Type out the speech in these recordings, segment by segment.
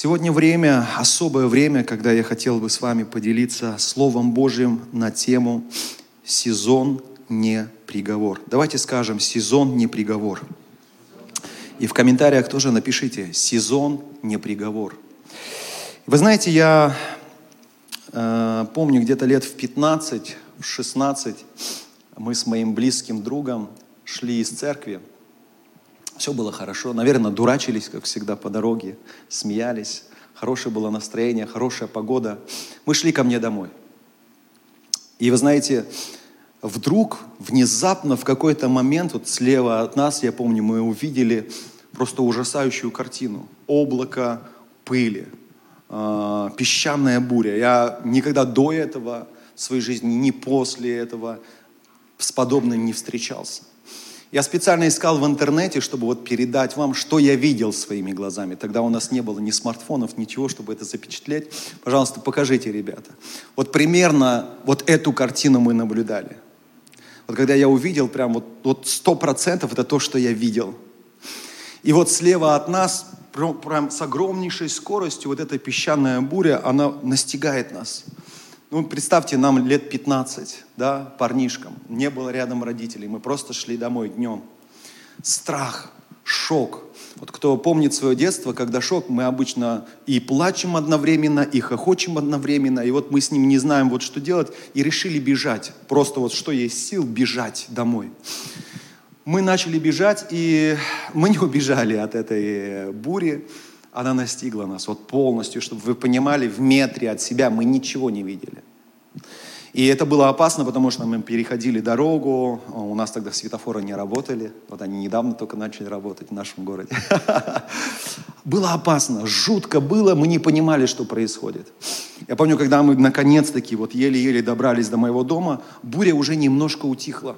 Сегодня время, особое время, когда я хотел бы с вами поделиться Словом Божьим на тему «Сезон не приговор». Давайте скажем «Сезон не приговор». И в комментариях тоже напишите «Сезон не приговор». Вы знаете, я э, помню где-то лет в 15, в 16 мы с моим близким другом шли из церкви. Все было хорошо. Наверное, дурачились, как всегда, по дороге, смеялись. Хорошее было настроение, хорошая погода. Мы шли ко мне домой. И вы знаете, вдруг, внезапно, в какой-то момент, вот слева от нас, я помню, мы увидели просто ужасающую картину. Облако пыли, э, песчаная буря. Я никогда до этого в своей жизни, ни после этого с подобным не встречался. Я специально искал в интернете, чтобы вот передать вам, что я видел своими глазами. Тогда у нас не было ни смартфонов, ничего, чтобы это запечатлеть. Пожалуйста, покажите, ребята. Вот примерно вот эту картину мы наблюдали. Вот когда я увидел, прям вот, вот 100% это то, что я видел. И вот слева от нас, прям с огромнейшей скоростью, вот эта песчаная буря, она настигает нас. Ну, представьте, нам лет 15, да, парнишкам. Не было рядом родителей. Мы просто шли домой днем. Страх, шок. Вот кто помнит свое детство, когда шок, мы обычно и плачем одновременно, и хохочем одновременно. И вот мы с ним не знаем, вот что делать, и решили бежать. Просто вот что есть сил, бежать домой. Мы начали бежать, и мы не убежали от этой бури она настигла нас вот полностью, чтобы вы понимали, в метре от себя мы ничего не видели. И это было опасно, потому что мы переходили дорогу, у нас тогда светофоры не работали, вот они недавно только начали работать в нашем городе. Было опасно, жутко было, мы не понимали, что происходит. Я помню, когда мы наконец-таки вот еле-еле добрались до моего дома, буря уже немножко утихла.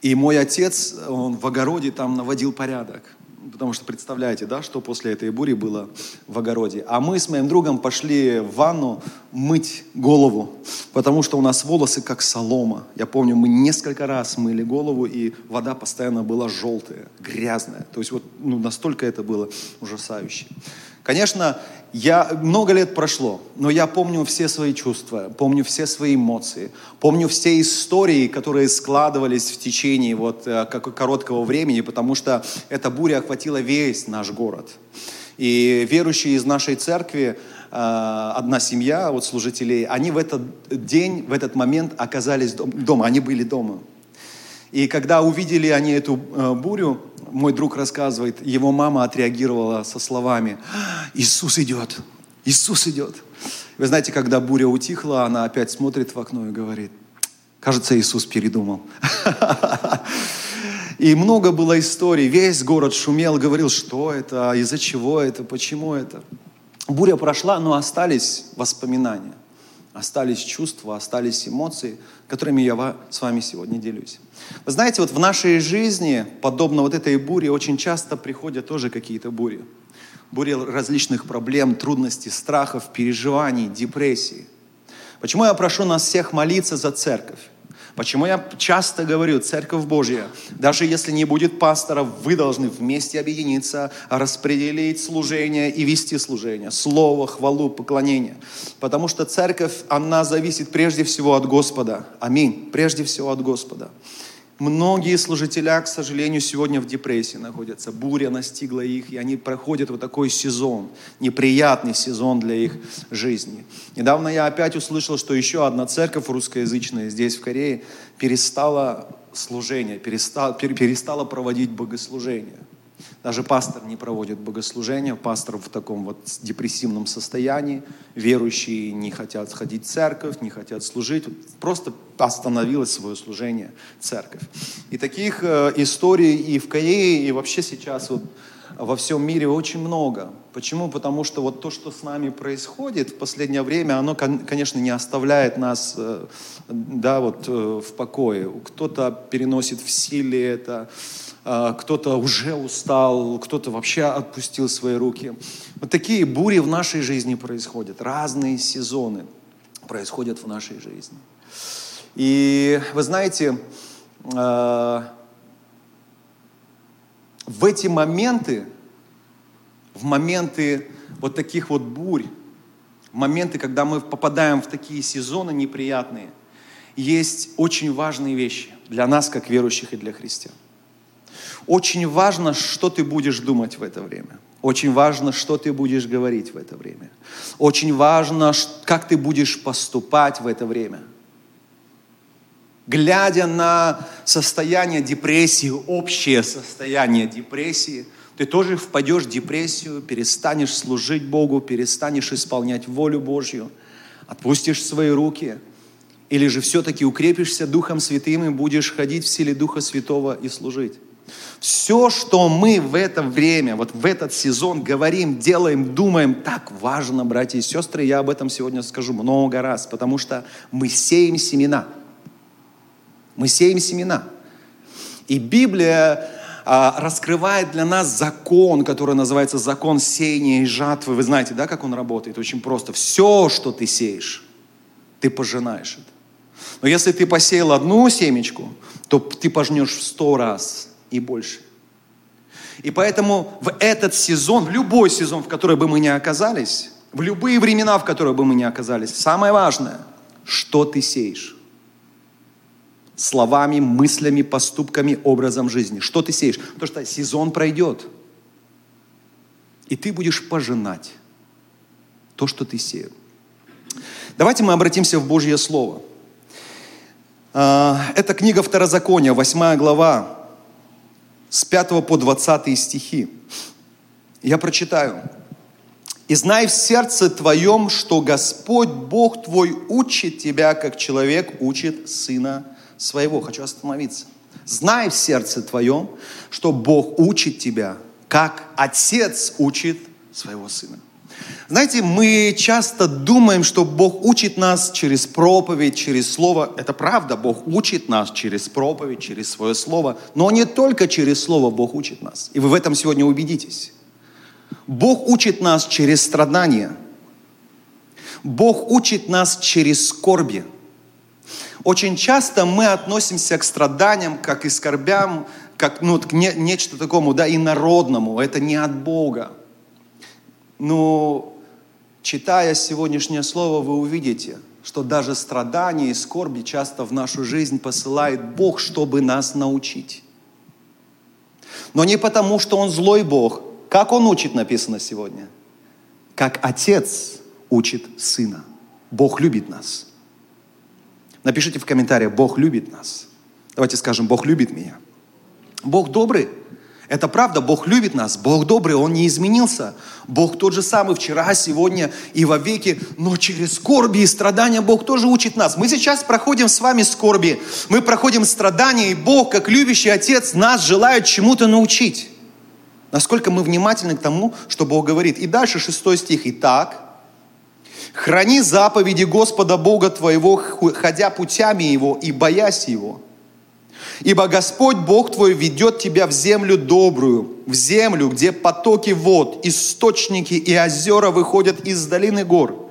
И мой отец, он в огороде там наводил порядок потому что представляете, да, что после этой бури было в огороде. А мы с моим другом пошли в ванну мыть голову, потому что у нас волосы как солома. Я помню, мы несколько раз мыли голову, и вода постоянно была желтая, грязная. То есть вот ну, настолько это было ужасающе. Конечно, я, много лет прошло, но я помню все свои чувства, помню все свои эмоции, помню все истории, которые складывались в течение вот э, короткого времени, потому что эта буря охватила весь наш город. И верующие из нашей церкви, э, одна семья вот служителей, они в этот день, в этот момент оказались дома, они были дома. И когда увидели они эту э, бурю, мой друг рассказывает, его мама отреагировала со словами, Иисус идет, Иисус идет. Вы знаете, когда буря утихла, она опять смотрит в окно и говорит, кажется, Иисус передумал. И много было историй, весь город шумел, говорил, что это, из-за чего это, почему это. Буря прошла, но остались воспоминания, остались чувства, остались эмоции, которыми я с вами сегодня делюсь. Вы знаете, вот в нашей жизни, подобно вот этой буре, очень часто приходят тоже какие-то бури. Бури различных проблем, трудностей, страхов, переживаний, депрессий. Почему я прошу нас всех молиться за церковь? Почему я часто говорю, Церковь Божья, даже если не будет пастора, вы должны вместе объединиться, распределить служение и вести служение, слово, хвалу, поклонение. Потому что церковь, она зависит прежде всего от Господа. Аминь. Прежде всего от Господа. Многие служителя, к сожалению, сегодня в депрессии находятся. Буря настигла их, и они проходят вот такой сезон, неприятный сезон для их жизни. Недавно я опять услышал, что еще одна церковь русскоязычная здесь, в Корее, перестала служение, перестала, перестала проводить богослужение. Даже пастор не проводит богослужения, пастор в таком вот депрессивном состоянии, верующие не хотят сходить в церковь, не хотят служить, просто остановилось свое служение церковь. И таких э, историй и в Корее, и вообще сейчас вот во всем мире очень много. Почему? Потому что вот то, что с нами происходит в последнее время, оно, конечно, не оставляет нас э, да, вот, э, в покое. Кто-то переносит в силе это, а, кто-то уже устал, кто-то вообще отпустил свои руки. Вот такие бури в нашей жизни происходят, разные сезоны происходят в нашей жизни. И вы знаете, в эти моменты, в моменты вот таких вот бурь, моменты, когда мы попадаем в такие сезоны неприятные, есть очень важные вещи для нас, как верующих и для христиан. Очень важно, что ты будешь думать в это время. Очень важно, что ты будешь говорить в это время. Очень важно, как ты будешь поступать в это время. Глядя на состояние депрессии, общее состояние депрессии, ты тоже впадешь в депрессию, перестанешь служить Богу, перестанешь исполнять волю Божью, отпустишь свои руки, или же все-таки укрепишься Духом Святым и будешь ходить в силе Духа Святого и служить. Все, что мы в это время, вот в этот сезон говорим, делаем, думаем, так важно, братья и сестры, я об этом сегодня скажу много раз, потому что мы сеем семена. Мы сеем семена. И Библия раскрывает для нас закон, который называется закон сеяния и жатвы. Вы знаете, да, как он работает? Очень просто. Все, что ты сеешь, ты пожинаешь это. Но если ты посеял одну семечку, то ты пожнешь в сто раз и больше. И поэтому в этот сезон, в любой сезон, в который бы мы ни оказались, в любые времена, в которые бы мы ни оказались, самое важное, что ты сеешь. Словами, мыслями, поступками, образом жизни. Что ты сеешь? Потому что сезон пройдет. И ты будешь пожинать то, что ты сеял. Давайте мы обратимся в Божье Слово. А, это книга Второзакония, 8 глава, с 5 по 20 стихи. Я прочитаю. «И знай в сердце твоем, что Господь Бог твой учит тебя, как человек учит сына своего». Хочу остановиться. Знай в сердце твоем, что Бог учит тебя, как отец учит своего сына. Знаете, мы часто думаем, что Бог учит нас через проповедь, через слово. Это правда, Бог учит нас через проповедь, через свое слово. Но не только через слово Бог учит нас. И вы в этом сегодня убедитесь. Бог учит нас через страдания. Бог учит нас через скорби. Очень часто мы относимся к страданиям, как и скорбям, как ну, к не, нечто такому, да, инородному. Это не от Бога. Но читая сегодняшнее слово, вы увидите, что даже страдания и скорби часто в нашу жизнь посылает Бог, чтобы нас научить. Но не потому, что Он злой Бог. Как Он учит, написано сегодня? Как Отец учит Сына. Бог любит нас. Напишите в комментариях, Бог любит нас. Давайте скажем, Бог любит меня. Бог добрый. Это правда, Бог любит нас, Бог добрый, Он не изменился. Бог тот же самый вчера, сегодня и во веки, но через скорби и страдания Бог тоже учит нас. Мы сейчас проходим с вами скорби, мы проходим страдания, и Бог, как любящий Отец, нас желает чему-то научить. Насколько мы внимательны к тому, что Бог говорит. И дальше шестой стих. Итак, храни заповеди Господа Бога твоего, ходя путями Его и боясь Его – Ибо Господь Бог твой ведет тебя в землю добрую, в землю, где потоки вод, источники и озера выходят из долины гор,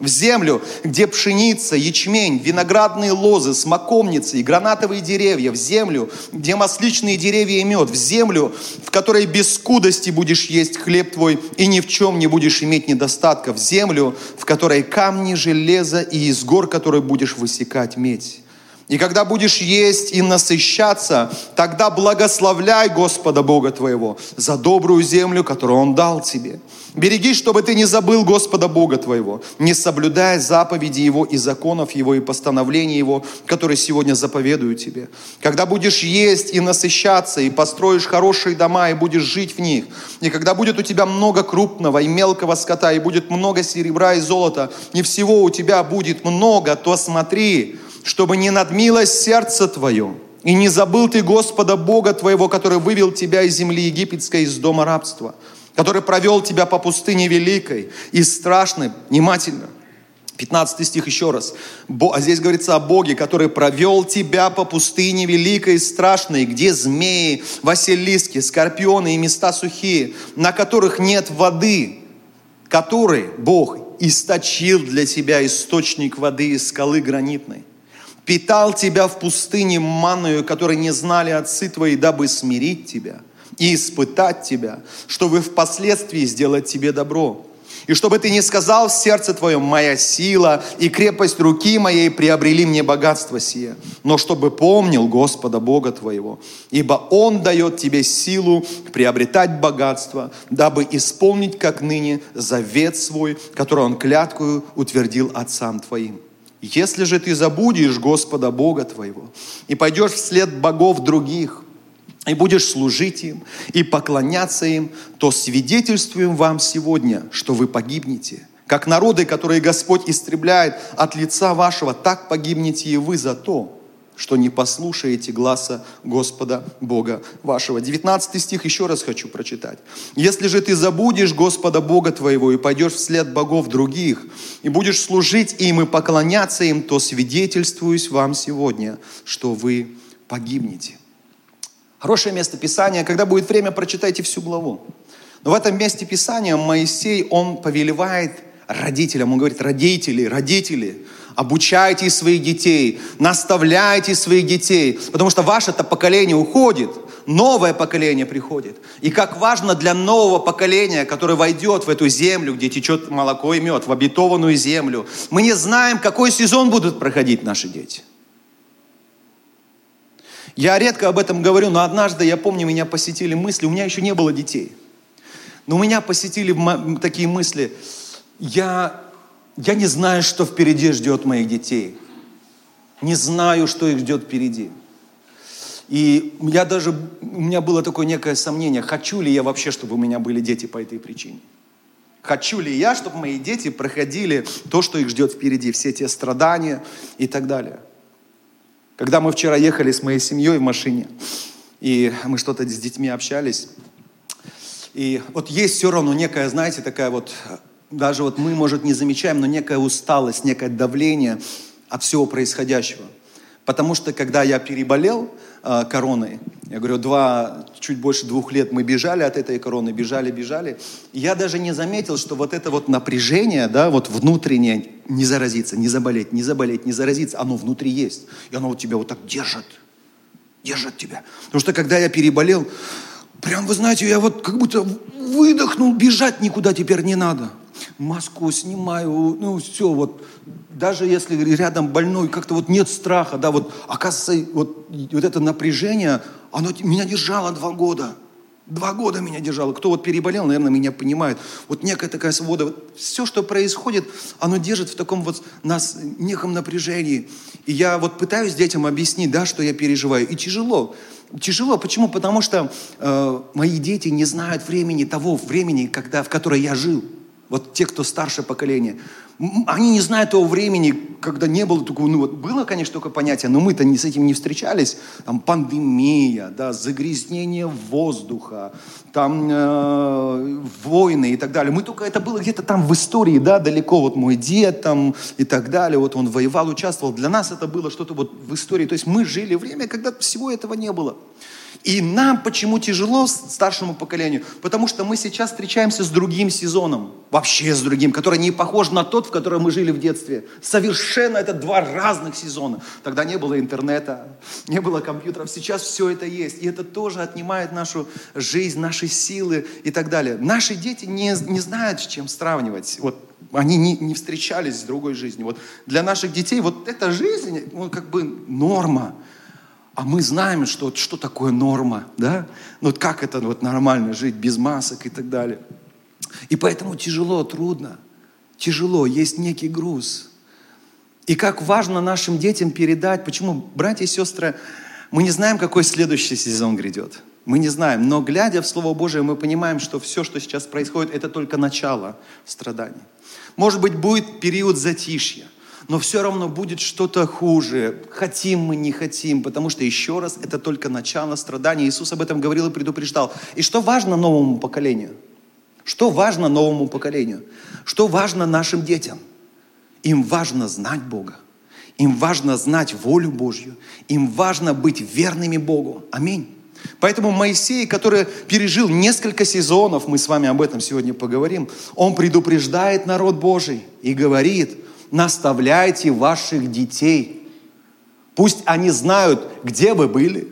в землю, где пшеница, ячмень, виноградные лозы, смоковницы и гранатовые деревья, в землю, где масличные деревья и мед, в землю, в которой без скудости будешь есть хлеб твой и ни в чем не будешь иметь недостатка, в землю, в которой камни, железо и из гор, которой будешь высекать медь и когда будешь есть и насыщаться, тогда благословляй Господа Бога твоего за добрую землю, которую Он дал тебе. Береги, чтобы ты не забыл Господа Бога твоего, не соблюдая заповеди Его и законов Его и постановлений Его, которые сегодня заповедую тебе. Когда будешь есть и насыщаться, и построишь хорошие дома, и будешь жить в них, и когда будет у тебя много крупного и мелкого скота, и будет много серебра и золота, и всего у тебя будет много, то смотри, чтобы не надмилось сердце твое, и не забыл ты Господа Бога твоего, который вывел тебя из земли египетской, из дома рабства, который провел тебя по пустыне великой и страшной, внимательно. 15 стих еще раз. А здесь говорится о Боге, который провел тебя по пустыне великой и страшной, где змеи, василиски, скорпионы и места сухие, на которых нет воды, который Бог источил для тебя источник воды из скалы гранитной питал тебя в пустыне манную, которой не знали отцы твои, дабы смирить тебя и испытать тебя, чтобы впоследствии сделать тебе добро. И чтобы ты не сказал в сердце твоем, моя сила и крепость руки моей приобрели мне богатство сие, но чтобы помнил Господа Бога твоего, ибо Он дает тебе силу приобретать богатство, дабы исполнить, как ныне, завет свой, который Он клятвую утвердил отцам твоим. Если же ты забудешь Господа Бога твоего и пойдешь вслед богов других – и будешь служить им, и поклоняться им, то свидетельствуем вам сегодня, что вы погибнете. Как народы, которые Господь истребляет от лица вашего, так погибнете и вы за то, что не послушаете гласа Господа Бога вашего. 19 стих еще раз хочу прочитать. «Если же ты забудешь Господа Бога твоего и пойдешь вслед богов других, и будешь служить им и поклоняться им, то свидетельствуюсь вам сегодня, что вы погибнете». Хорошее место Писания. Когда будет время, прочитайте всю главу. Но в этом месте Писания Моисей, он повелевает родителям, он говорит, родители, родители, обучайте своих детей, наставляйте своих детей, потому что ваше-то поколение уходит, новое поколение приходит. И как важно для нового поколения, которое войдет в эту землю, где течет молоко и мед, в обетованную землю, мы не знаем, какой сезон будут проходить наши дети. Я редко об этом говорю, но однажды, я помню, меня посетили мысли, у меня еще не было детей. Но меня посетили такие мысли, я, я не знаю, что впереди ждет моих детей. Не знаю, что их ждет впереди. И я даже, у меня было такое некое сомнение, хочу ли я вообще, чтобы у меня были дети по этой причине. Хочу ли я, чтобы мои дети проходили то, что их ждет впереди, все те страдания и так далее. Когда мы вчера ехали с моей семьей в машине, и мы что-то с детьми общались, и вот есть все равно некая, знаете, такая вот, даже вот мы, может, не замечаем, но некая усталость, некое давление от всего происходящего. Потому что, когда я переболел э, короной, я говорю, два, чуть больше двух лет мы бежали от этой короны, бежали, бежали. я даже не заметил, что вот это вот напряжение, да, вот внутреннее, не заразиться, не заболеть, не заболеть, не заразиться, оно внутри есть. И оно вот тебя вот так держит, держит тебя. Потому что когда я переболел, прям, вы знаете, я вот как будто выдохнул, бежать никуда теперь не надо. Маску снимаю, ну все, вот даже если рядом больной, как-то вот нет страха, да, вот оказывается, вот, вот это напряжение, оно меня держало два года. Два года меня держало. Кто вот переболел, наверное, меня понимает. Вот некая такая свобода. Вот все, что происходит, оно держит в таком вот нас неком напряжении. И я вот пытаюсь детям объяснить, да, что я переживаю. И тяжело. Тяжело. Почему? Потому что э, мои дети не знают времени, того времени, когда, в которое я жил. Вот те, кто старше поколения. Они не знают того времени, когда не было такого, ну вот было, конечно, только понятие, но мы-то не с этим не встречались. Там пандемия, да, загрязнение воздуха, там э, войны и так далее. Мы только, это было где-то там в истории, да, далеко, вот мой дед там и так далее, вот он воевал, участвовал. Для нас это было что-то вот в истории. То есть мы жили время, когда всего этого не было. И нам почему тяжело старшему поколению? Потому что мы сейчас встречаемся с другим сезоном, вообще с другим, который не похож на тот, в котором мы жили в детстве. Совершенно это два разных сезона. Тогда не было интернета, не было компьютеров, сейчас все это есть. И это тоже отнимает нашу жизнь, наши силы и так далее. Наши дети не, не знают, с чем сравнивать. Вот они не, не встречались с другой жизнью. Вот для наших детей вот эта жизнь, ну, как бы норма. А мы знаем, что, что такое норма, да? Ну вот как это вот нормально жить без масок и так далее. И поэтому тяжело, трудно. Тяжело, есть некий груз. И как важно нашим детям передать, почему, братья и сестры, мы не знаем, какой следующий сезон грядет. Мы не знаем, но глядя в Слово Божие, мы понимаем, что все, что сейчас происходит, это только начало страданий. Может быть, будет период затишья – но все равно будет что-то хуже. Хотим мы, не хотим, потому что, еще раз, это только начало страдания. Иисус об этом говорил и предупреждал. И что важно новому поколению? Что важно новому поколению? Что важно нашим детям? Им важно знать Бога. Им важно знать волю Божью. Им важно быть верными Богу. Аминь. Поэтому Моисей, который пережил несколько сезонов, мы с вами об этом сегодня поговорим, он предупреждает народ Божий и говорит, наставляйте ваших детей. Пусть они знают, где вы были.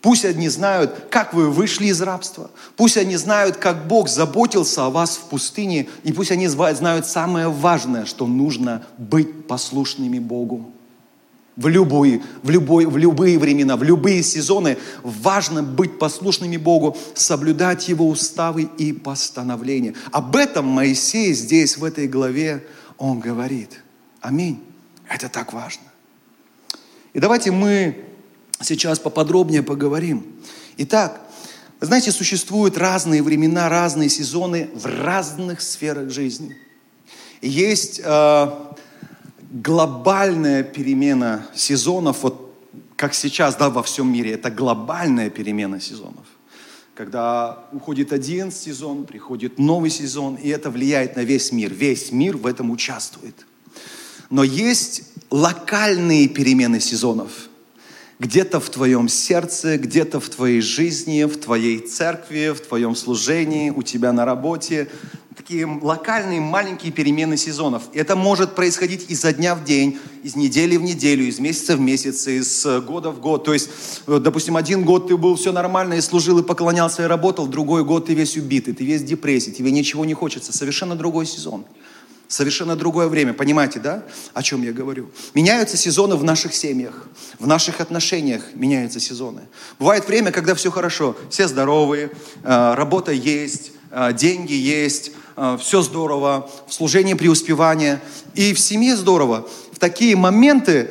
Пусть они знают, как вы вышли из рабства. Пусть они знают, как Бог заботился о вас в пустыне. И пусть они знают самое важное, что нужно быть послушными Богу. В любые, в, любой, в любые времена, в любые сезоны важно быть послушными Богу, соблюдать Его уставы и постановления. Об этом Моисей здесь, в этой главе, он говорит. Аминь. Это так важно. И давайте мы сейчас поподробнее поговорим. Итак, знаете, существуют разные времена, разные сезоны в разных сферах жизни. есть э, глобальная перемена сезонов, вот как сейчас да, во всем мире, это глобальная перемена сезонов. Когда уходит один сезон, приходит новый сезон, и это влияет на весь мир. Весь мир в этом участвует. Но есть локальные перемены сезонов. Где-то в твоем сердце, где-то в твоей жизни, в твоей церкви, в твоем служении, у тебя на работе, такие локальные маленькие перемены сезонов. Это может происходить изо дня в день, из недели в неделю, из месяца в месяц, из года в год. То есть, э, допустим, один год ты был все нормально и служил, и поклонялся, и работал, другой год ты весь убитый, ты весь в депрессии, тебе ничего не хочется. Совершенно другой сезон. Совершенно другое время. Понимаете, да, о чем я говорю? Меняются сезоны в наших семьях, в наших отношениях меняются сезоны. Бывает время, когда все хорошо, все здоровые, э, работа есть, э, деньги есть, Э, все здорово, в служении преуспевания, и в семье здорово. В такие моменты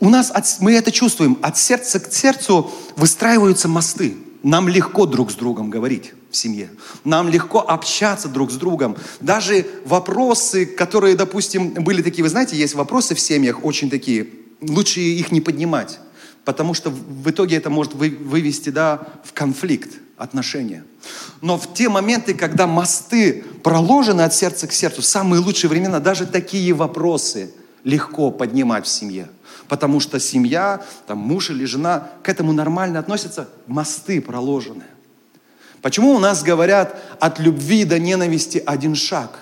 у нас, от, мы это чувствуем, от сердца к сердцу выстраиваются мосты. Нам легко друг с другом говорить в семье. Нам легко общаться друг с другом. Даже вопросы, которые, допустим, были такие, вы знаете, есть вопросы в семьях очень такие, лучше их не поднимать, потому что в итоге это может вывести да, в конфликт отношения. Но в те моменты, когда мосты проложены от сердца к сердцу, самые лучшие времена, даже такие вопросы легко поднимать в семье. Потому что семья, там муж или жена к этому нормально относятся, мосты проложены. Почему у нас говорят от любви до ненависти один шаг?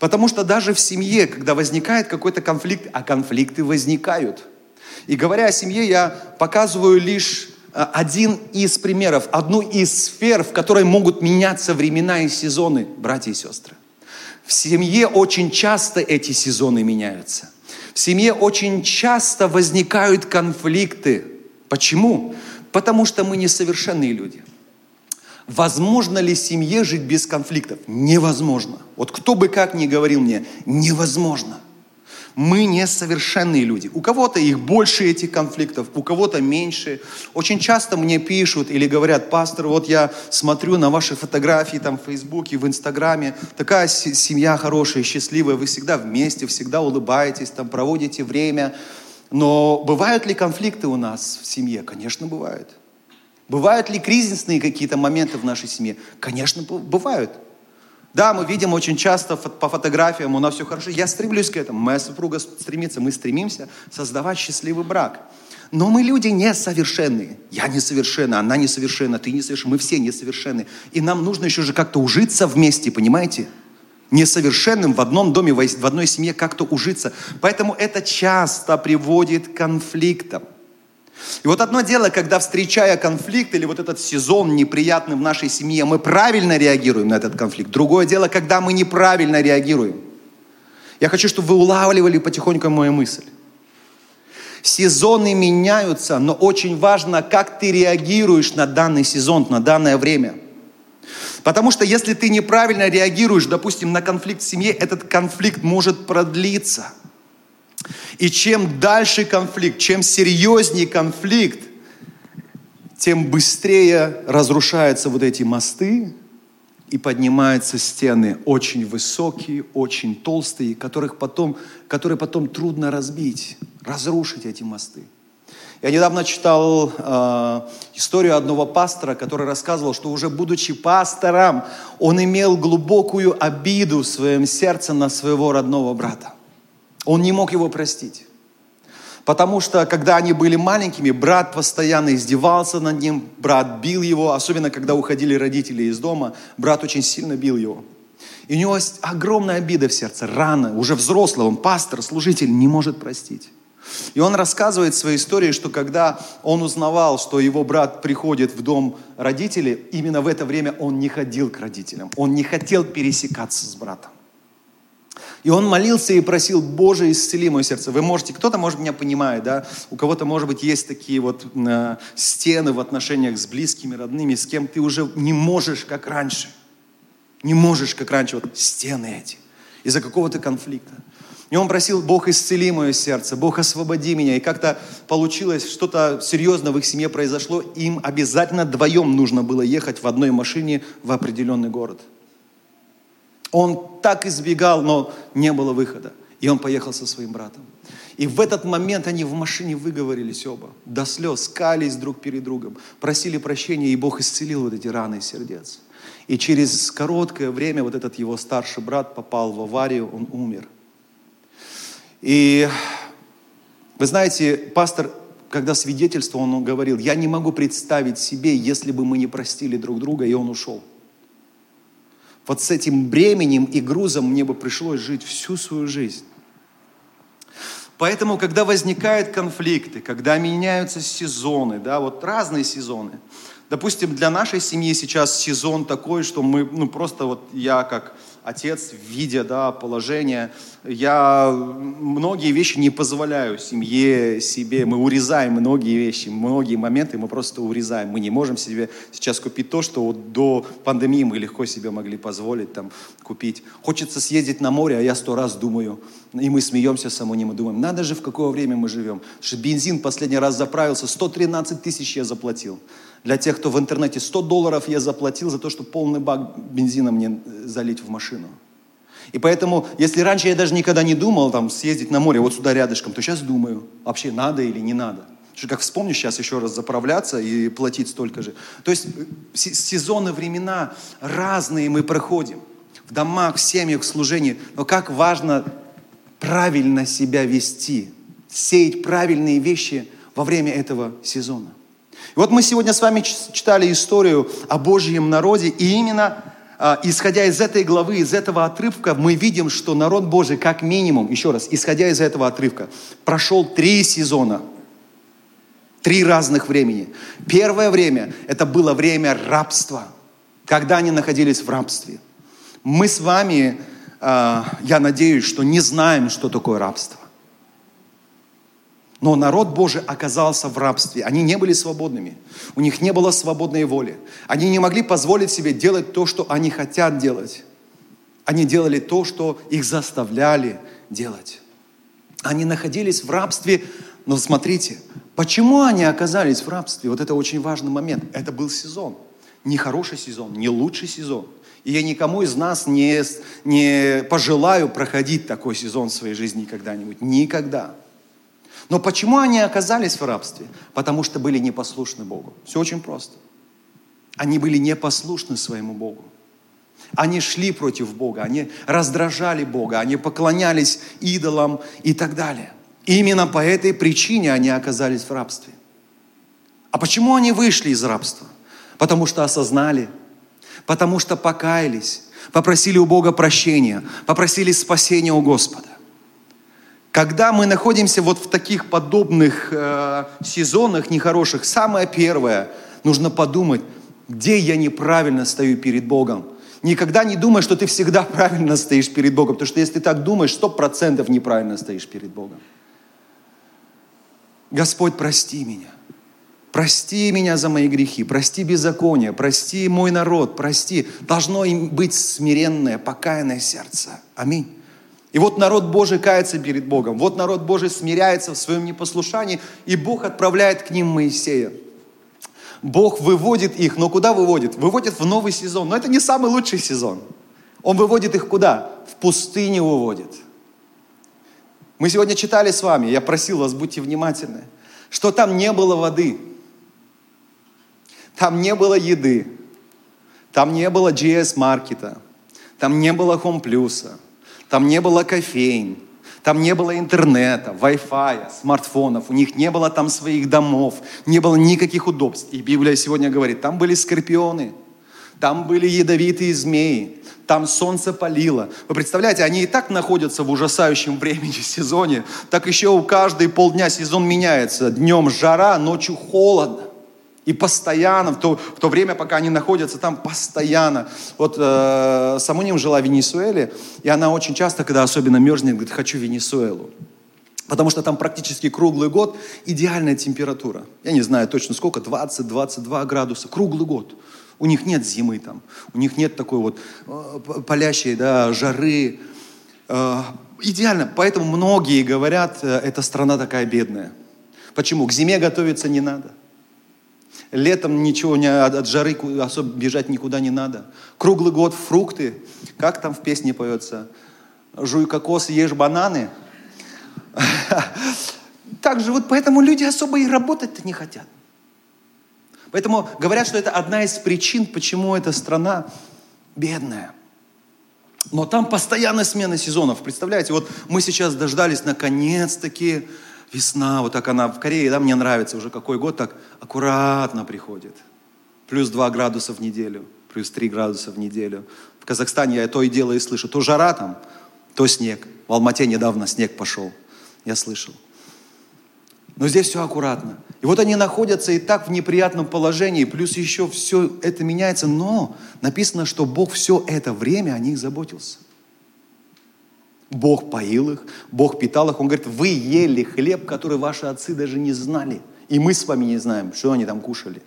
Потому что даже в семье, когда возникает какой-то конфликт, а конфликты возникают. И говоря о семье, я показываю лишь Э, один из примеров, одну из сфер, в которой могут меняться времена и сезоны, братья и сестры. В семье очень часто эти сезоны меняются. В семье очень часто возникают конфликты. Почему? Потому что мы несовершенные люди. Возможно ли семье жить без конфликтов? Невозможно. Вот кто бы как ни говорил мне, невозможно. Мы несовершенные люди. У кого-то их больше этих конфликтов, у кого-то меньше. Очень часто мне пишут или говорят, пастор, вот я смотрю на ваши фотографии там в Фейсбуке, в Инстаграме, такая семья хорошая, счастливая, вы всегда вместе, всегда улыбаетесь, там проводите время. Но бывают ли конфликты у нас в семье? Конечно, бывают. Бывают ли кризисные какие-то моменты в нашей семье? Конечно, бывают. Да, мы видим очень часто по фотографиям, у нас все хорошо. Я стремлюсь к этому. Моя супруга стремится. Мы стремимся создавать счастливый брак. Но мы люди несовершенные. Я несовершенна, она несовершенна, ты несовершенна. Мы все несовершенны. И нам нужно еще же как-то ужиться вместе, понимаете? Несовершенным в одном доме, в одной семье как-то ужиться. Поэтому это часто приводит к конфликтам. И вот одно дело, когда встречая конфликт или вот этот сезон неприятный в нашей семье, мы правильно реагируем на этот конфликт. Другое дело, когда мы неправильно реагируем. Я хочу, чтобы вы улавливали потихоньку мою мысль. Сезоны меняются, но очень важно, как ты реагируешь на данный сезон, на данное время. Потому что если ты неправильно реагируешь, допустим, на конфликт в семье, этот конфликт может продлиться – и чем дальше конфликт, чем серьезнее конфликт, тем быстрее разрушаются вот эти мосты и поднимаются стены очень высокие, очень толстые, которых потом, которые потом трудно разбить, разрушить эти мосты. Я недавно читал э, историю одного пастора, который рассказывал, что уже будучи пастором, он имел глубокую обиду в своем сердце на своего родного брата. Он не мог его простить. Потому что, когда они были маленькими, брат постоянно издевался над ним, брат бил его, особенно когда уходили родители из дома, брат очень сильно бил его. И у него есть огромная обида в сердце, рана, уже взрослый, он пастор, служитель, не может простить. И он рассказывает в своей истории, что когда он узнавал, что его брат приходит в дом родителей, именно в это время он не ходил к родителям. Он не хотел пересекаться с братом. И он молился и просил, Боже, исцели мое сердце. Вы можете, кто-то, может, меня понимает, да, у кого-то, может быть, есть такие вот э, стены в отношениях с близкими, родными, с кем ты уже не можешь, как раньше. Не можешь, как раньше, вот стены эти, из-за какого-то конфликта. И он просил, Бог, исцели мое сердце, Бог, освободи меня. И как-то получилось, что-то серьезное в их семье произошло. Им обязательно вдвоем нужно было ехать в одной машине в определенный город. Он так избегал, но не было выхода. И он поехал со своим братом. И в этот момент они в машине выговорились оба, до слез, кались друг перед другом, просили прощения, и Бог исцелил вот эти раны сердец. И через короткое время вот этот его старший брат попал в аварию, он умер. И вы знаете, пастор, когда свидетельствовал, он говорил, я не могу представить себе, если бы мы не простили друг друга, и он ушел. Вот с этим бременем и грузом мне бы пришлось жить всю свою жизнь. Поэтому, когда возникают конфликты, когда меняются сезоны, да, вот разные сезоны, допустим, для нашей семьи сейчас сезон такой, что мы, ну просто вот я как отец, видя да, положение, я многие вещи не позволяю семье, себе. Мы урезаем многие вещи, многие моменты мы просто урезаем. Мы не можем себе сейчас купить то, что вот до пандемии мы легко себе могли позволить там, купить. Хочется съездить на море, а я сто раз думаю, и мы смеемся с самим и думаем, надо же, в какое время мы живем. Потому что бензин последний раз заправился, 113 тысяч я заплатил. Для тех, кто в интернете, 100 долларов я заплатил за то, чтобы полный бак бензина мне залить в машину. И поэтому, если раньше я даже никогда не думал там, съездить на море, вот сюда рядышком, то сейчас думаю, вообще надо или не надо. Что как вспомнишь сейчас еще раз заправляться и платить столько же. То есть э, сезоны, времена разные мы проходим. В домах, в семьях, в служении. Но как важно правильно себя вести, сеять правильные вещи во время этого сезона. И вот мы сегодня с вами читали историю о Божьем народе, и именно а, исходя из этой главы, из этого отрывка, мы видим, что народ Божий, как минимум, еще раз, исходя из этого отрывка, прошел три сезона, три разных времени. Первое время – это было время рабства, когда они находились в рабстве. Мы с вами, а, я надеюсь, что не знаем, что такое рабство. Но народ Божий оказался в рабстве. Они не были свободными. У них не было свободной воли. Они не могли позволить себе делать то, что они хотят делать. Они делали то, что их заставляли делать. Они находились в рабстве, но смотрите, почему они оказались в рабстве? Вот это очень важный момент. Это был сезон. Не хороший сезон, не лучший сезон. И я никому из нас не, не пожелаю проходить такой сезон в своей жизни когда-нибудь. Никогда. Но почему они оказались в рабстве? Потому что были непослушны Богу. Все очень просто. Они были непослушны своему Богу. Они шли против Бога, они раздражали Бога, они поклонялись идолам и так далее. И именно по этой причине они оказались в рабстве. А почему они вышли из рабства? Потому что осознали, потому что покаялись, попросили у Бога прощения, попросили спасения у Господа. Когда мы находимся вот в таких подобных э, сезонах нехороших, самое первое, нужно подумать, где я неправильно стою перед Богом. Никогда не думай, что ты всегда правильно стоишь перед Богом, потому что если ты так думаешь, сто процентов неправильно стоишь перед Богом. Господь, прости меня. Прости меня за мои грехи, прости беззаконие, прости мой народ, прости. Должно им быть смиренное, покаянное сердце. Аминь. И вот народ Божий кается перед Богом. Вот народ Божий смиряется в своем непослушании, и Бог отправляет к ним Моисея. Бог выводит их, но куда выводит? Выводит в новый сезон. Но это не самый лучший сезон. Он выводит их куда? В пустыню выводит. Мы сегодня читали с вами, я просил вас, будьте внимательны, что там не было воды, там не было еды, там не было GS-маркета, там не было Home Plus, там не было кофеин, там не было интернета, Wi-Fi, смартфонов, у них не было там своих домов, не было никаких удобств. И Библия сегодня говорит, там были скорпионы, Там были ядовитые змеи, там солнце палило. Вы представляете, они и так находятся в ужасающем времени, сезоне, так еще у каждой полдня сезон меняется. Днем жара, ночью холодно. И постоянно, в то, в то время, пока они находятся там, постоянно. Вот э, Самуним жила в Венесуэле, и она очень часто, когда особенно мерзнет, говорит, хочу Венесуэлу. Потому что там практически круглый год идеальная температура. Я не знаю точно сколько, 20-22 градуса, круглый год. У них нет зимы там, у них нет такой вот э, палящей да, жары. Э, идеально, поэтому многие говорят, э, эта страна такая бедная. Почему? К зиме готовиться не надо. Летом ничего не, от жары особо бежать никуда не надо. Круглый год фрукты. Как там в песне поется? Жуй кокос, ешь бананы. Так же вот поэтому люди особо и работать-то не хотят. Поэтому говорят, что это одна из причин, почему эта страна бедная. Но там постоянная смена сезонов. Представляете, вот мы сейчас дождались наконец-таки весна, вот так она в Корее, да, мне нравится, уже какой год так аккуратно приходит. Плюс 2 градуса в неделю, плюс 3 градуса в неделю. В Казахстане я то и дело и слышу, то жара там, то снег. В Алмате недавно снег пошел, я слышал. Но здесь все аккуратно. И вот они находятся и так в неприятном положении, плюс еще все это меняется, но написано, что Бог все это время о них заботился. Бог поил их, Бог питал их. Он говорит, вы ели хлеб, который ваши отцы даже не знали. И мы с вами не знаем, что они там кушали.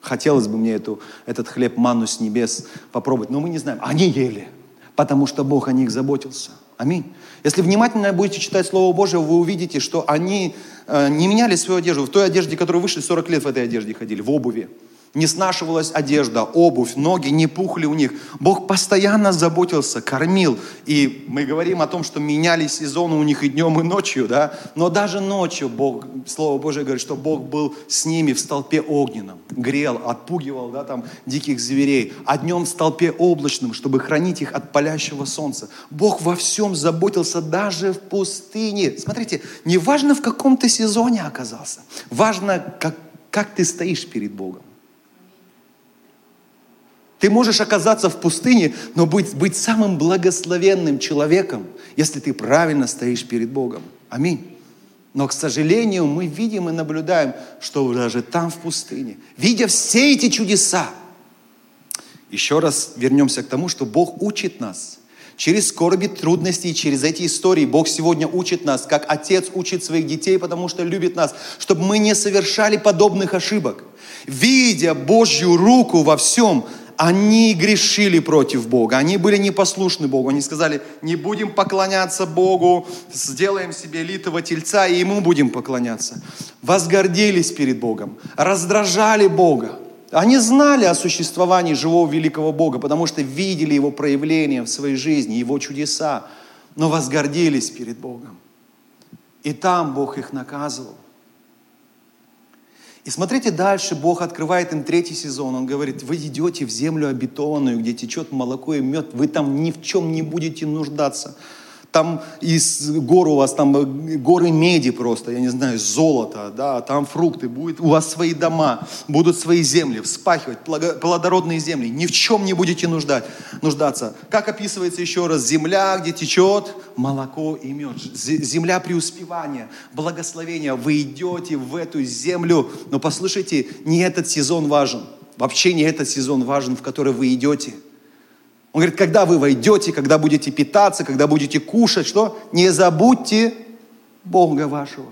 Хотелось бы мне эту, этот хлеб, манну с небес попробовать, но мы не знаем. Они ели, потому что Бог о них заботился. Аминь. Если внимательно будете читать Слово Божие, вы увидите, что они э, не меняли свою одежду. В той одежде, которую вышли, 40 лет в этой одежде ходили, в обуви не снашивалась одежда, обувь, ноги не пухли у них. Бог постоянно заботился, кормил. И мы говорим о том, что меняли сезоны у них и днем, и ночью, да. Но даже ночью Бог, Слово Божие говорит, что Бог был с ними в столпе огненном, грел, отпугивал, да, там, диких зверей, а днем в столпе облачном, чтобы хранить их от палящего солнца. Бог во всем заботился, даже в пустыне. Смотрите, не важно, в каком ты сезоне оказался, важно, как, как ты стоишь перед Богом. Ты можешь оказаться в пустыне, но быть, быть самым благословенным человеком, если ты правильно стоишь перед Богом. Аминь. Но, к сожалению, мы видим и наблюдаем, что даже там, в пустыне, видя все эти чудеса, еще раз вернемся к тому, что Бог учит нас. Через скорби, трудности, через эти истории Бог сегодня учит нас, как Отец учит своих детей, потому что любит нас, чтобы мы не совершали подобных ошибок. Видя Божью руку во всем, они грешили против Бога, они были непослушны Богу. Они сказали, не будем поклоняться Богу, сделаем себе литого тельца и Ему будем поклоняться. Возгордились перед Богом, раздражали Бога. Они знали о существовании живого великого Бога, потому что видели Его проявления в своей жизни, Его чудеса, но возгордились перед Богом. И там Бог их наказывал. И смотрите дальше, Бог открывает им третий сезон. Он говорит, вы идете в землю обетованную, где течет молоко и мед, вы там ни в чем не будете нуждаться. Там из гор у вас, там горы меди просто, я не знаю, золото, да, там фрукты, будет у вас свои дома, будут свои земли, вспахивать, плодородные земли, ни в чем не будете нуждать, нуждаться. Как описывается еще раз, земля, где течет молоко и мед, земля преуспевания, благословения, вы идете в эту землю, но послушайте, не этот сезон важен, вообще не этот сезон важен, в который вы идете – он говорит, когда вы войдете, когда будете питаться, когда будете кушать, что? Не забудьте Бога вашего.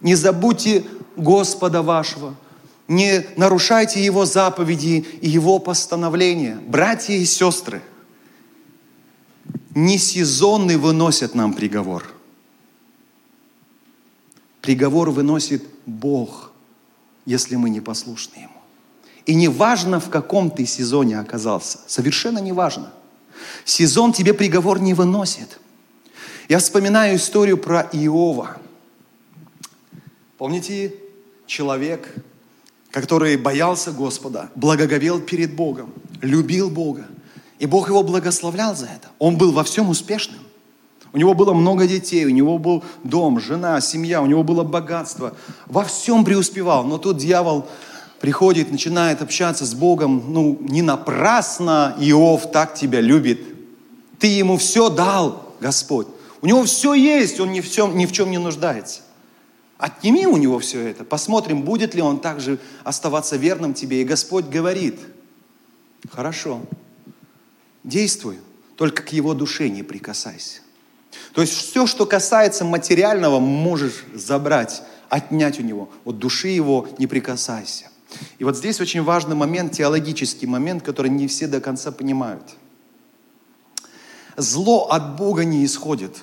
Не забудьте Господа вашего. Не нарушайте Его заповеди и Его постановления. Братья и сестры, не сезонный выносят нам приговор. Приговор выносит Бог, если мы не послушны Ему. И не важно, в каком ты сезоне оказался. Совершенно не важно. Сезон тебе приговор не выносит. Я вспоминаю историю про Иова. Помните, человек, который боялся Господа, благоговел перед Богом, любил Бога. И Бог его благословлял за это. Он был во всем успешным. У него было много детей, у него был дом, жена, семья, у него было богатство. Во всем преуспевал. Но тут дьявол приходит, начинает общаться с Богом, ну, не напрасно Иов так тебя любит. Ты ему все дал, Господь. У него все есть, он ни в чем, ни в чем не нуждается. Отними у него все это, посмотрим, будет ли он также оставаться верным тебе. И Господь говорит, хорошо, действуй, только к его душе не прикасайся. То есть все, что касается материального, можешь забрать, отнять у него. Вот души его не прикасайся. И вот здесь очень важный момент, теологический момент, который не все до конца понимают. Зло от Бога не исходит.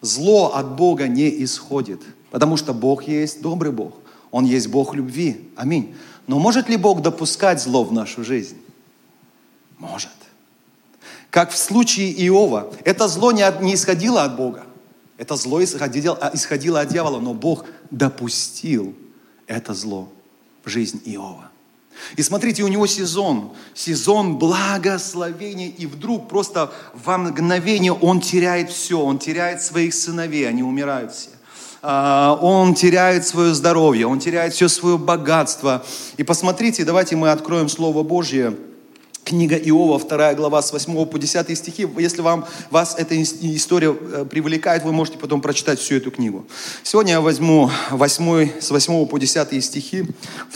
Зло от Бога не исходит. Потому что Бог есть добрый Бог. Он есть Бог любви. Аминь. Но может ли Бог допускать зло в нашу жизнь? Может. Как в случае Иова. Это зло не, исходило от Бога. Это зло исходило, исходило от дьявола, но Бог допустил это зло жизнь Иова. И смотрите, у него сезон, сезон благословения, и вдруг просто во мгновение он теряет все, он теряет своих сыновей, они умирают все. А, он теряет свое здоровье, он теряет все свое богатство. И посмотрите, давайте мы откроем Слово Божье, Книга Иова, 2 глава, с 8 по 10 стихи. Если вам, вас эта история э, привлекает, вы можете потом прочитать всю эту книгу. Сегодня я возьму 8, с 8 по 10 стихи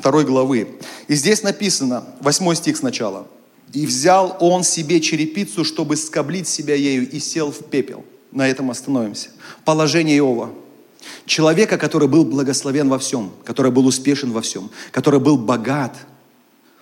2 главы. И здесь написано, 8 стих сначала. «И взял он себе черепицу, чтобы скоблить себя ею, и сел в пепел». На этом остановимся. Положение Иова. Человека, который был благословен во всем, который был успешен во всем, который был богат –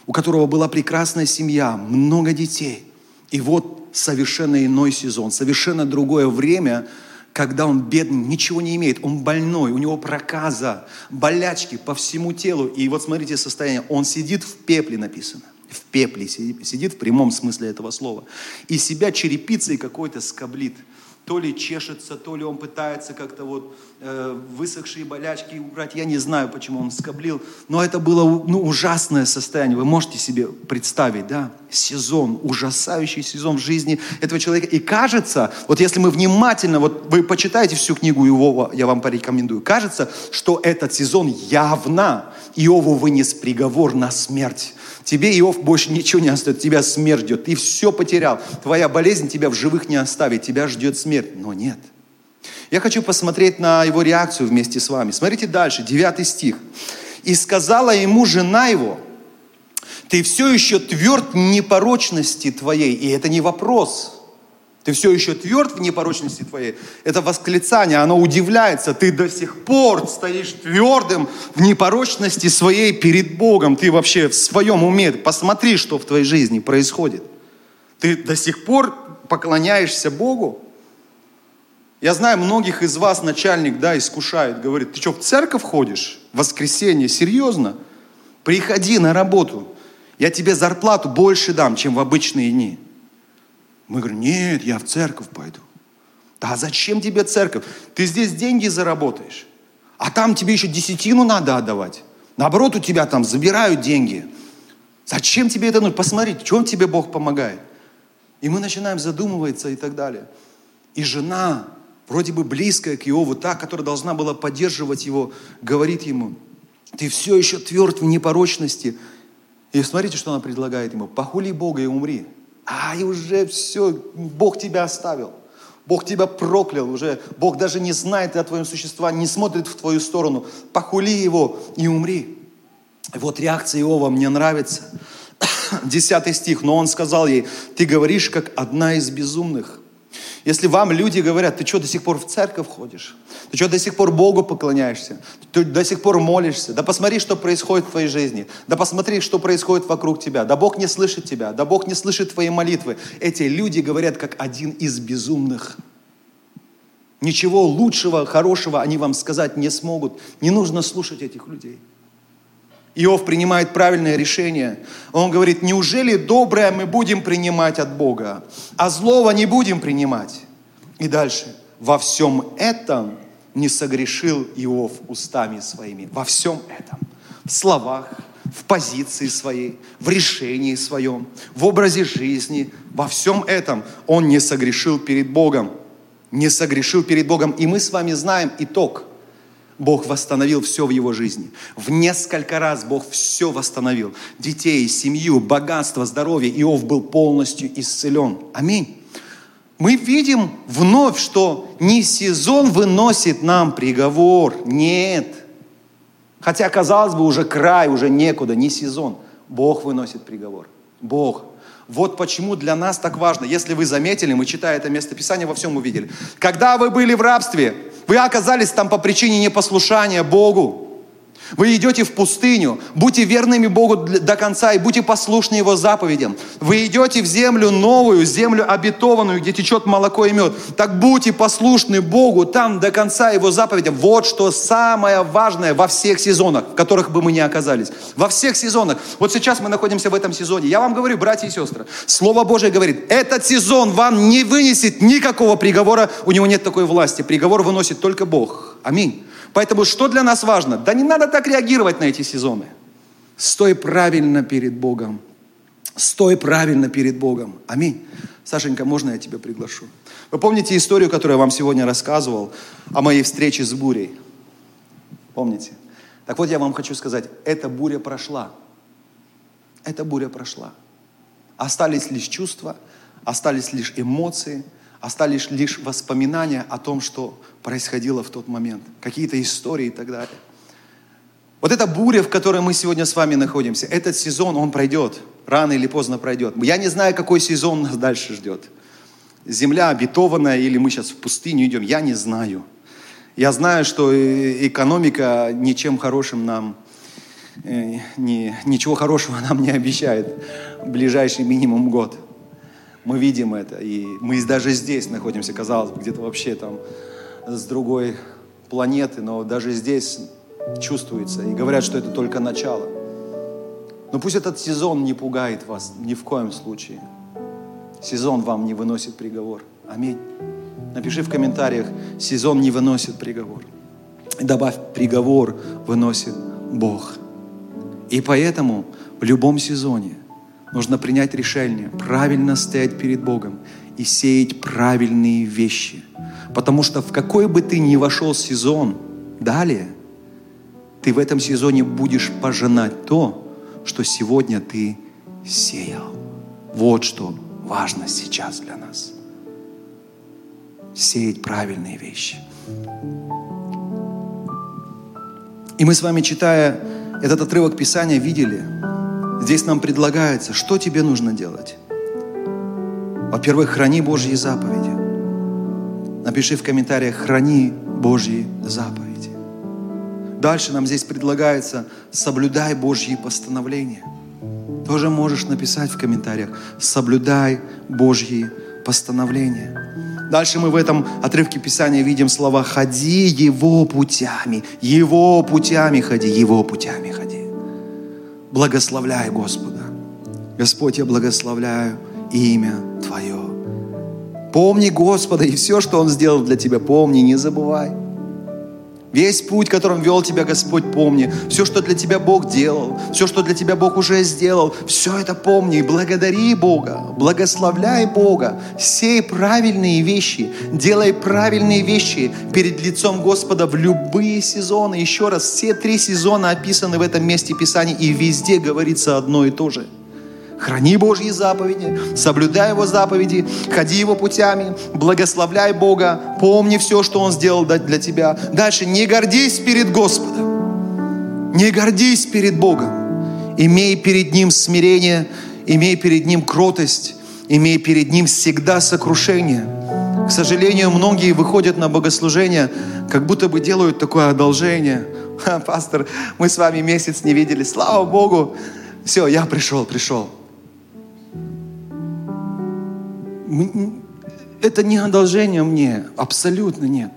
у которого была прекрасная семья, много детей. И вот совершенно иной сезон, совершенно другое время, когда он бедный, ничего не имеет, он больной, у него проказа, болячки по всему телу. И вот смотрите состояние, он сидит в пепле написано, в пепле сидит, сидит в прямом смысле этого слова. И себя черепицей какой-то скоблит – то ли чешется, то ли он пытается как-то вот э, высохшие болячки убрать. Я не знаю, почему он скоблил, но это было ну, ужасное состояние. Вы можете себе представить, да? Сезон, ужасающий сезон в жизни этого человека. И кажется, вот если мы внимательно, вот вы почитаете всю книгу Иова, я вам порекомендую, кажется, что этот сезон явно Иову вынес приговор на смерть. Тебе, Иов, больше ничего не остается, тебя смерть ждет. Ты все потерял. Твоя болезнь тебя в живых не оставит, тебя ждет смерть. Но нет. Я хочу посмотреть на его реакцию вместе с вами. Смотрите дальше, 9 стих. «И сказала ему жена его, ты все еще тверд непорочности твоей». И это не вопрос – ты все еще тверд в непорочности твоей. Это восклицание, оно удивляется. Ты до сих пор стоишь твердым в непорочности своей перед Богом. Ты вообще в своем уме. Посмотри, что в твоей жизни происходит. Ты до сих пор поклоняешься Богу. Я знаю, многих из вас начальник, да, искушает, говорит, ты что, в церковь ходишь? В воскресенье? Серьезно? Приходи на работу. Я тебе зарплату больше дам, чем в обычные дни. Мы говорим, нет, я в церковь пойду. Да зачем тебе церковь? Ты здесь деньги заработаешь. А там тебе еще десятину надо отдавать. Наоборот, у тебя там забирают деньги. Зачем тебе это нужно? Посмотри, в чем тебе Бог помогает. И мы начинаем задумываться и так далее. И жена, вроде бы близкая к Иову, та, которая должна была поддерживать его, говорит ему, ты все еще тверд в непорочности. И смотрите, что она предлагает ему. Похули Бога и умри. А, и уже все, Бог тебя оставил. Бог тебя проклял уже. Бог даже не знает о твоем существовании, не смотрит в твою сторону. Похули его и умри. Вот реакция Иова мне нравится. Десятый стих. Но он сказал ей, ты говоришь, как одна из безумных. Если вам люди говорят, ты что, до сих пор в церковь ходишь? Ты что, до сих пор Богу поклоняешься? Ты до сих пор молишься? Да посмотри, что происходит в твоей жизни. Да посмотри, что происходит вокруг тебя. Да Бог не слышит тебя. Да Бог не слышит твои молитвы. Эти люди говорят, как один из безумных. Ничего лучшего, хорошего они вам сказать не смогут. Не нужно слушать этих людей. Иов принимает правильное решение. Он говорит, неужели доброе мы будем принимать от Бога, а злого не будем принимать? И дальше. Во всем этом не согрешил Иов устами своими. Во всем этом. В словах, в позиции своей, в решении своем, в образе жизни. Во всем этом он не согрешил перед Богом. Не согрешил перед Богом. И мы с вами знаем итог – Бог восстановил все в его жизни. В несколько раз Бог все восстановил. Детей, семью, богатство, здоровье. Иов был полностью исцелен. Аминь. Мы видим вновь, что не сезон выносит нам приговор. Нет. Хотя, казалось бы, уже край, уже некуда, не сезон. Бог выносит приговор. Бог. Вот почему для нас так важно. Если вы заметили, мы читая это местописание, во всем увидели. Когда вы были в рабстве, вы оказались там по причине непослушания Богу. Вы идете в пустыню, будьте верными Богу до конца и будьте послушны Его заповедям. Вы идете в землю новую, землю обетованную, где течет молоко и мед. Так будьте послушны Богу там до конца Его заповедям. Вот что самое важное во всех сезонах, в которых бы мы ни оказались. Во всех сезонах. Вот сейчас мы находимся в этом сезоне. Я вам говорю, братья и сестры, Слово Божие говорит, этот сезон вам не вынесет никакого приговора, у него нет такой власти. Приговор выносит только Бог. Аминь. Поэтому что для нас важно? Да не надо так реагировать на эти сезоны. Стой правильно перед Богом. Стой правильно перед Богом. Аминь. Сашенька, можно я тебя приглашу? Вы помните историю, которую я вам сегодня рассказывал о моей встрече с бурей? Помните? Так вот, я вам хочу сказать, эта буря прошла. Эта буря прошла. Остались лишь чувства, остались лишь эмоции – остались лишь воспоминания о том, что происходило в тот момент, какие-то истории и так далее. Вот эта буря, в которой мы сегодня с вами находимся, этот сезон, он пройдет, рано или поздно пройдет. Я не знаю, какой сезон нас дальше ждет. Земля обетованная или мы сейчас в пустыню идем, я не знаю. Я знаю, что экономика ничем хорошим нам, э, ничего хорошего нам не обещает в ближайший минимум год мы видим это. И мы даже здесь находимся, казалось бы, где-то вообще там с другой планеты, но даже здесь чувствуется. И говорят, что это только начало. Но пусть этот сезон не пугает вас ни в коем случае. Сезон вам не выносит приговор. Аминь. Напиши в комментариях, сезон не выносит приговор. И добавь, приговор выносит Бог. И поэтому в любом сезоне – Нужно принять решение, правильно стоять перед Богом и сеять правильные вещи. Потому что в какой бы ты ни вошел сезон далее, ты в этом сезоне будешь пожинать то, что сегодня ты сеял. Вот что важно сейчас для нас. Сеять правильные вещи. И мы с вами, читая этот отрывок Писания, видели, Здесь нам предлагается, что тебе нужно делать. Во-первых, храни Божьи заповеди. Напиши в комментариях, храни Божьи заповеди. Дальше нам здесь предлагается, соблюдай Божьи постановления. Тоже можешь написать в комментариях, соблюдай Божьи постановления. Дальше мы в этом отрывке Писания видим слова «ходи Его путями», «Его путями ходи», «Его путями ходи» благословляй Господа. Господь, я благословляю имя Твое. Помни Господа и все, что Он сделал для тебя, помни, не забывай. Весь путь, которым вел тебя Господь, помни. Все, что для тебя Бог делал, все, что для тебя Бог уже сделал, все это помни. Благодари Бога, благословляй Бога, сей правильные вещи, делай правильные вещи перед лицом Господа в любые сезоны. Еще раз, все три сезона описаны в этом месте Писания, и везде говорится одно и то же – Храни Божьи заповеди, соблюдай Его заповеди, ходи Его путями, благословляй Бога, помни все, что Он сделал для тебя. Дальше, не гордись перед Господом, не гордись перед Богом. Имей перед Ним смирение, имей перед Ним кротость, имей перед Ним всегда сокрушение. К сожалению, многие выходят на богослужение, как будто бы делают такое одолжение. Пастор, мы с вами месяц не видели, слава Богу, все, я пришел, пришел. Это не одолжение мне, абсолютно нет.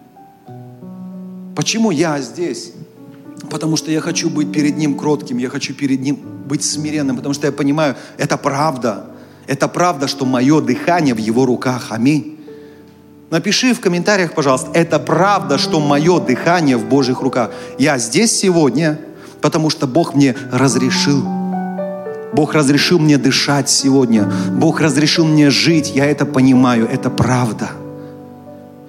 Почему я здесь? Потому что я хочу быть перед Ним кротким, я хочу перед Ним быть смиренным, потому что я понимаю, это правда. Это правда, что мое дыхание в Его руках. Аминь. Напиши в комментариях, пожалуйста, это правда, что мое дыхание в Божьих руках. Я здесь сегодня, потому что Бог мне разрешил. Бог разрешил мне дышать сегодня. Бог разрешил мне жить. Я это понимаю. Это правда.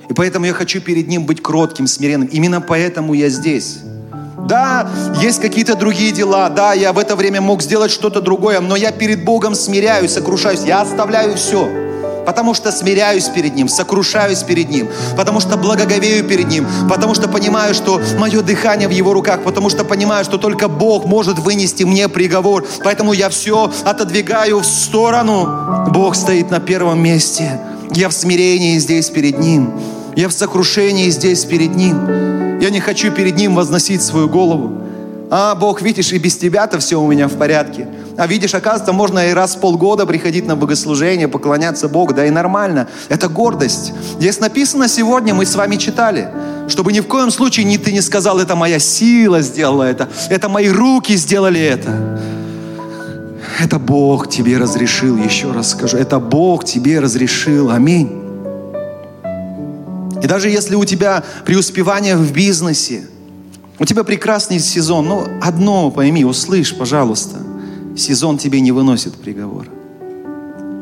И поэтому я хочу перед Ним быть кротким, смиренным. Именно поэтому я здесь. Да, есть какие-то другие дела, да, я в это время мог сделать что-то другое, но я перед Богом смиряюсь, сокрушаюсь, я оставляю все потому что смиряюсь перед Ним, сокрушаюсь перед Ним, потому что благоговею перед Ним, потому что понимаю, что мое дыхание в Его руках, потому что понимаю, что только Бог может вынести мне приговор, поэтому я все отодвигаю в сторону. Бог стоит на первом месте. Я в смирении здесь перед Ним. Я в сокрушении здесь перед Ним. Я не хочу перед Ним возносить свою голову. А, Бог, видишь, и без Тебя-то все у меня в порядке. А видишь, оказывается, можно и раз в полгода приходить на богослужение, поклоняться Богу, да и нормально. Это гордость. Здесь написано сегодня, мы с вами читали, чтобы ни в коем случае ни ты не сказал, это моя сила сделала это, это мои руки сделали это. Это Бог тебе разрешил, еще раз скажу, это Бог тебе разрешил. Аминь. И даже если у тебя преуспевание в бизнесе, у тебя прекрасный сезон, ну одно пойми, услышь, пожалуйста – сезон тебе не выносит приговор.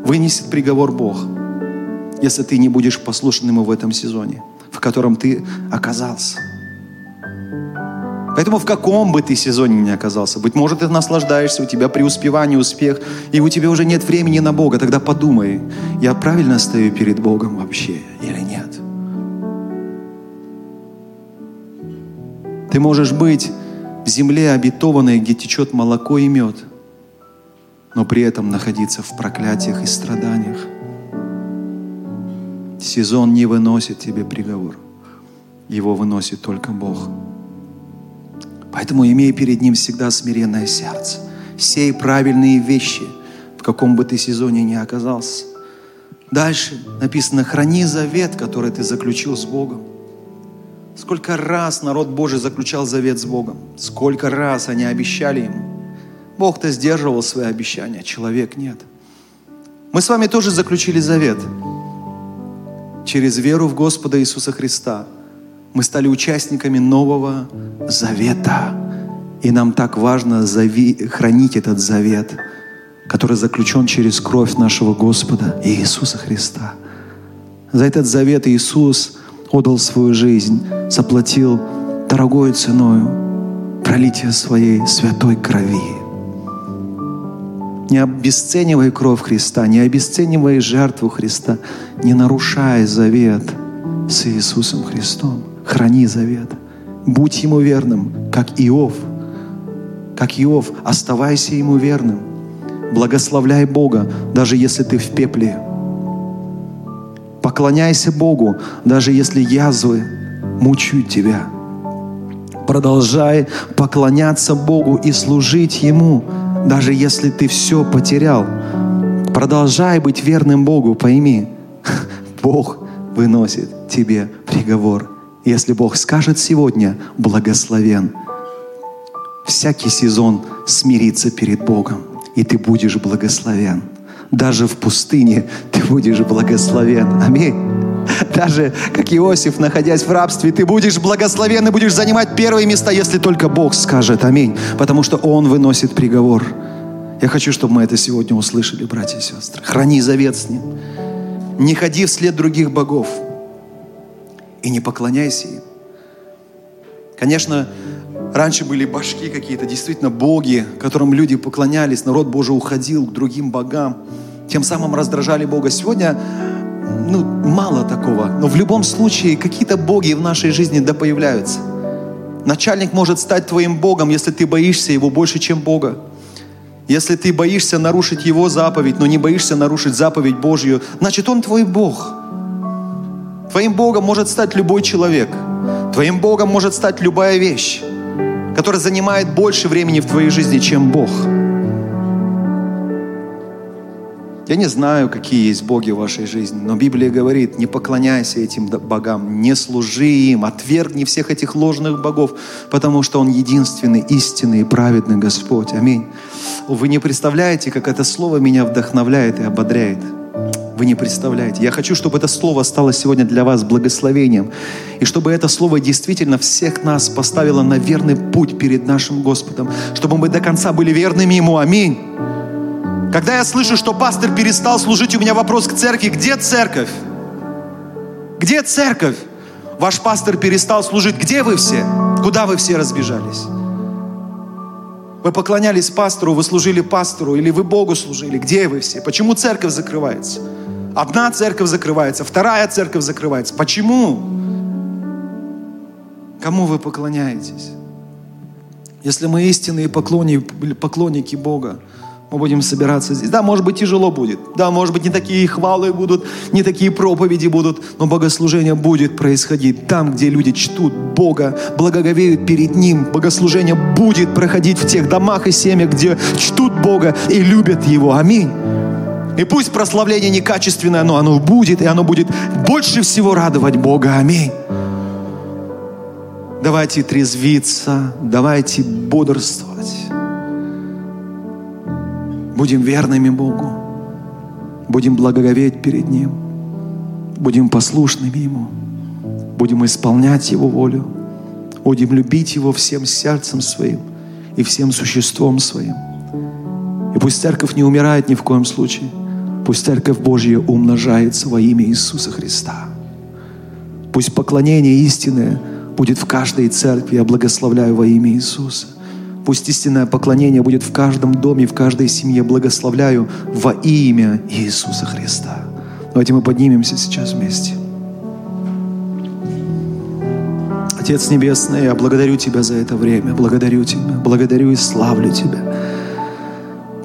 Вынесет приговор Бог, если ты не будешь послушен Ему в этом сезоне, в котором ты оказался. Поэтому в каком бы ты сезоне ни оказался, быть может, ты наслаждаешься, у тебя преуспевание, успех, и у тебя уже нет времени на Бога, тогда подумай, я правильно стою перед Богом вообще или нет? Ты можешь быть в земле обетованной, где течет молоко и мед – но при этом находиться в проклятиях и страданиях. Сезон не выносит тебе приговор. Его выносит только Бог. Поэтому имей перед Ним всегда смиренное сердце. Сей правильные вещи, в каком бы ты сезоне ни оказался. Дальше написано, храни завет, который ты заключил с Богом. Сколько раз народ Божий заключал завет с Богом. Сколько раз они обещали Ему. Бог-то сдерживал свои обещания, человек нет. Мы с вами тоже заключили завет. Через веру в Господа Иисуса Христа мы стали участниками нового завета. И нам так важно зави- хранить этот завет, который заключен через кровь нашего Господа Иисуса Христа. За этот завет Иисус отдал свою жизнь, заплатил дорогой ценою пролитие своей святой крови. Не обесценивай кровь Христа, не обесценивай жертву Христа, не нарушай завет с Иисусом Христом. Храни завет. Будь Ему верным, как Иов. Как Иов, оставайся Ему верным. Благословляй Бога, даже если ты в пепле. Поклоняйся Богу, даже если язвы мучают тебя. Продолжай поклоняться Богу и служить Ему, даже если ты все потерял, продолжай быть верным Богу, пойми, Бог выносит тебе приговор. Если Бог скажет сегодня, благословен, всякий сезон смириться перед Богом, и ты будешь благословен. Даже в пустыне ты будешь благословен. Аминь. Даже как Иосиф, находясь в рабстве, ты будешь благословен и будешь занимать первые места, если только Бог скажет аминь. Потому что Он выносит приговор. Я хочу, чтобы мы это сегодня услышали, братья и сестры. Храни завет с Ним. Не ходи вслед других богов. И не поклоняйся им. Конечно, раньше были башки какие-то, действительно боги, которым люди поклонялись, народ Божий уходил к другим богам, тем самым раздражали Бога. Сегодня ну, мало такого. Но в любом случае какие-то боги в нашей жизни да появляются. Начальник может стать твоим Богом, если ты боишься Его больше, чем Бога. Если ты боишься нарушить Его заповедь, но не боишься нарушить заповедь Божью, значит Он твой Бог. Твоим Богом может стать любой человек. Твоим Богом может стать любая вещь, которая занимает больше времени в твоей жизни, чем Бог. Я не знаю, какие есть боги в вашей жизни, но Библия говорит, не поклоняйся этим богам, не служи им, отвергни всех этих ложных богов, потому что Он единственный, истинный и праведный Господь. Аминь. Вы не представляете, как это слово меня вдохновляет и ободряет. Вы не представляете. Я хочу, чтобы это слово стало сегодня для вас благословением. И чтобы это слово действительно всех нас поставило на верный путь перед нашим Господом. Чтобы мы до конца были верными Ему. Аминь. Когда я слышу, что пастор перестал служить, у меня вопрос к церкви, где церковь? Где церковь? Ваш пастор перестал служить. Где вы все? Куда вы все разбежались? Вы поклонялись пастору, вы служили пастору, или вы Богу служили. Где вы все? Почему церковь закрывается? Одна церковь закрывается, вторая церковь закрывается. Почему? Кому вы поклоняетесь? Если мы истинные поклонники, Бога, мы будем собираться здесь. Да, может быть, тяжело будет. Да, может быть, не такие хвалы будут, не такие проповеди будут, но богослужение будет происходить там, где люди чтут Бога, благоговеют перед Ним. Богослужение будет проходить в тех домах и семьях, где чтут Бога и любят Его. Аминь. И пусть прославление некачественное, но оно будет, и оно будет больше всего радовать Бога. Аминь. Давайте трезвиться, давайте бодрствовать. Будем верными Богу. Будем благоговеть перед Ним. Будем послушными Ему. Будем исполнять Его волю. Будем любить Его всем сердцем своим и всем существом своим. И пусть церковь не умирает ни в коем случае. Пусть церковь Божья умножается во имя Иисуса Христа. Пусть поклонение истинное будет в каждой церкви. Я благословляю во имя Иисуса. Пусть истинное поклонение будет в каждом доме, в каждой семье. Благословляю во имя Иисуса Христа. Давайте мы поднимемся сейчас вместе. Отец Небесный, я благодарю Тебя за это время. Благодарю Тебя. Благодарю и славлю Тебя.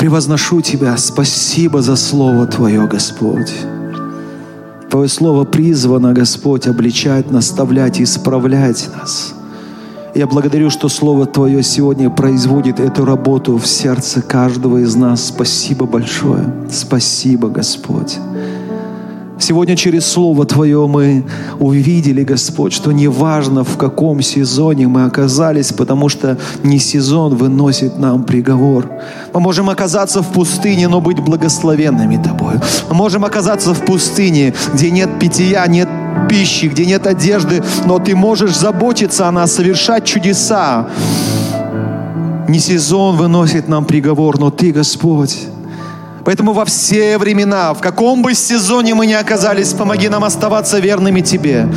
Превозношу Тебя. Спасибо за Слово Твое, Господь. Твое Слово призвано, Господь, обличать, наставлять, исправлять нас – я благодарю, что Слово Твое сегодня производит эту работу в сердце каждого из нас. Спасибо большое. Спасибо, Господь. Сегодня через Слово Твое мы увидели, Господь, что неважно в каком сезоне мы оказались, потому что не сезон выносит нам приговор. Мы можем оказаться в пустыне, но быть благословенными Тобой. Мы можем оказаться в пустыне, где нет питья, нет пищи, где нет одежды, но ты можешь заботиться о нас, совершать чудеса. Не сезон выносит нам приговор, но ты, Господь, Поэтому во все времена, в каком бы сезоне мы ни оказались, помоги нам оставаться верными Тебе.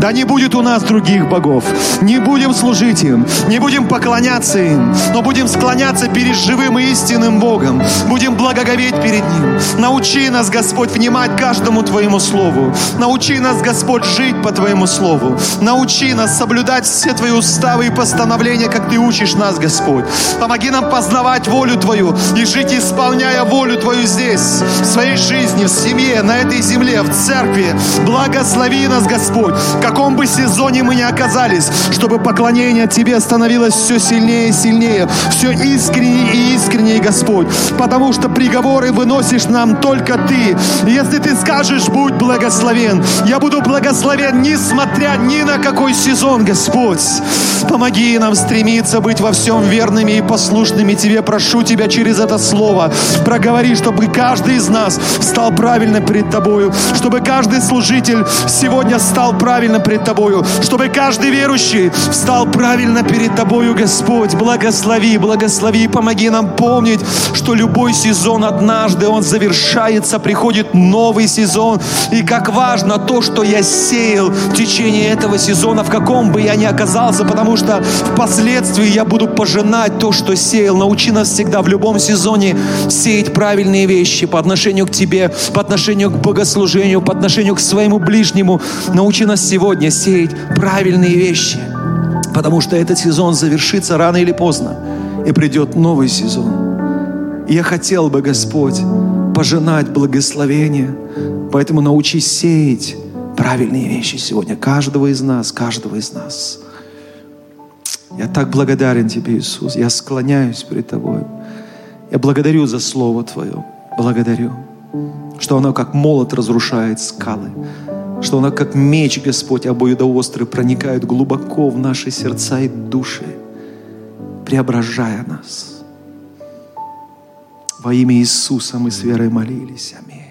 Да не будет у нас других богов. Не будем служить им, не будем поклоняться им, но будем склоняться перед живым и истинным Богом. Будем благоговеть перед Ним. Научи нас, Господь, внимать каждому Твоему Слову. Научи нас, Господь, жить по Твоему Слову. Научи нас соблюдать все Твои уставы и постановления, как Ты учишь нас, Господь. Помоги нам познавать волю Твою и жить, исполняя волю Твою Твою здесь, в своей жизни, в семье, на этой земле, в церкви. Благослови нас, Господь, в каком бы сезоне мы ни оказались, чтобы поклонение Тебе становилось все сильнее и сильнее, все искреннее и искреннее, Господь, потому что приговоры выносишь нам только Ты. Если Ты скажешь, будь благословен, я буду благословен, несмотря ни на какой сезон, Господь. Помоги нам стремиться быть во всем верными и послушными Тебе. Прошу Тебя через это слово. Проговори, чтобы каждый из нас стал правильно перед Тобою, чтобы каждый служитель сегодня стал правильно перед Тобою, чтобы каждый верующий стал правильно перед Тобою, Господь. Благослови, благослови, помоги нам помнить, что любой сезон однажды он завершается, приходит новый сезон. И как важно то, что я сеял в течение этого сезона, в каком бы я ни оказался, потому что впоследствии я буду пожинать то, что сеял. Научи нас всегда в любом сезоне сеять правильно правильные вещи по отношению к Тебе, по отношению к богослужению, по отношению к своему ближнему. Научи нас сегодня сеять правильные вещи, потому что этот сезон завершится рано или поздно, и придет новый сезон. Я хотел бы, Господь, пожинать благословение, поэтому научись сеять правильные вещи сегодня, каждого из нас, каждого из нас. Я так благодарен Тебе, Иисус. Я склоняюсь перед Тобой. Я благодарю за Слово Твое. Благодарю, что оно как молот разрушает скалы, что оно как меч, Господь, обоюдоострый, проникает глубоко в наши сердца и души, преображая нас. Во имя Иисуса мы с верой молились. Аминь.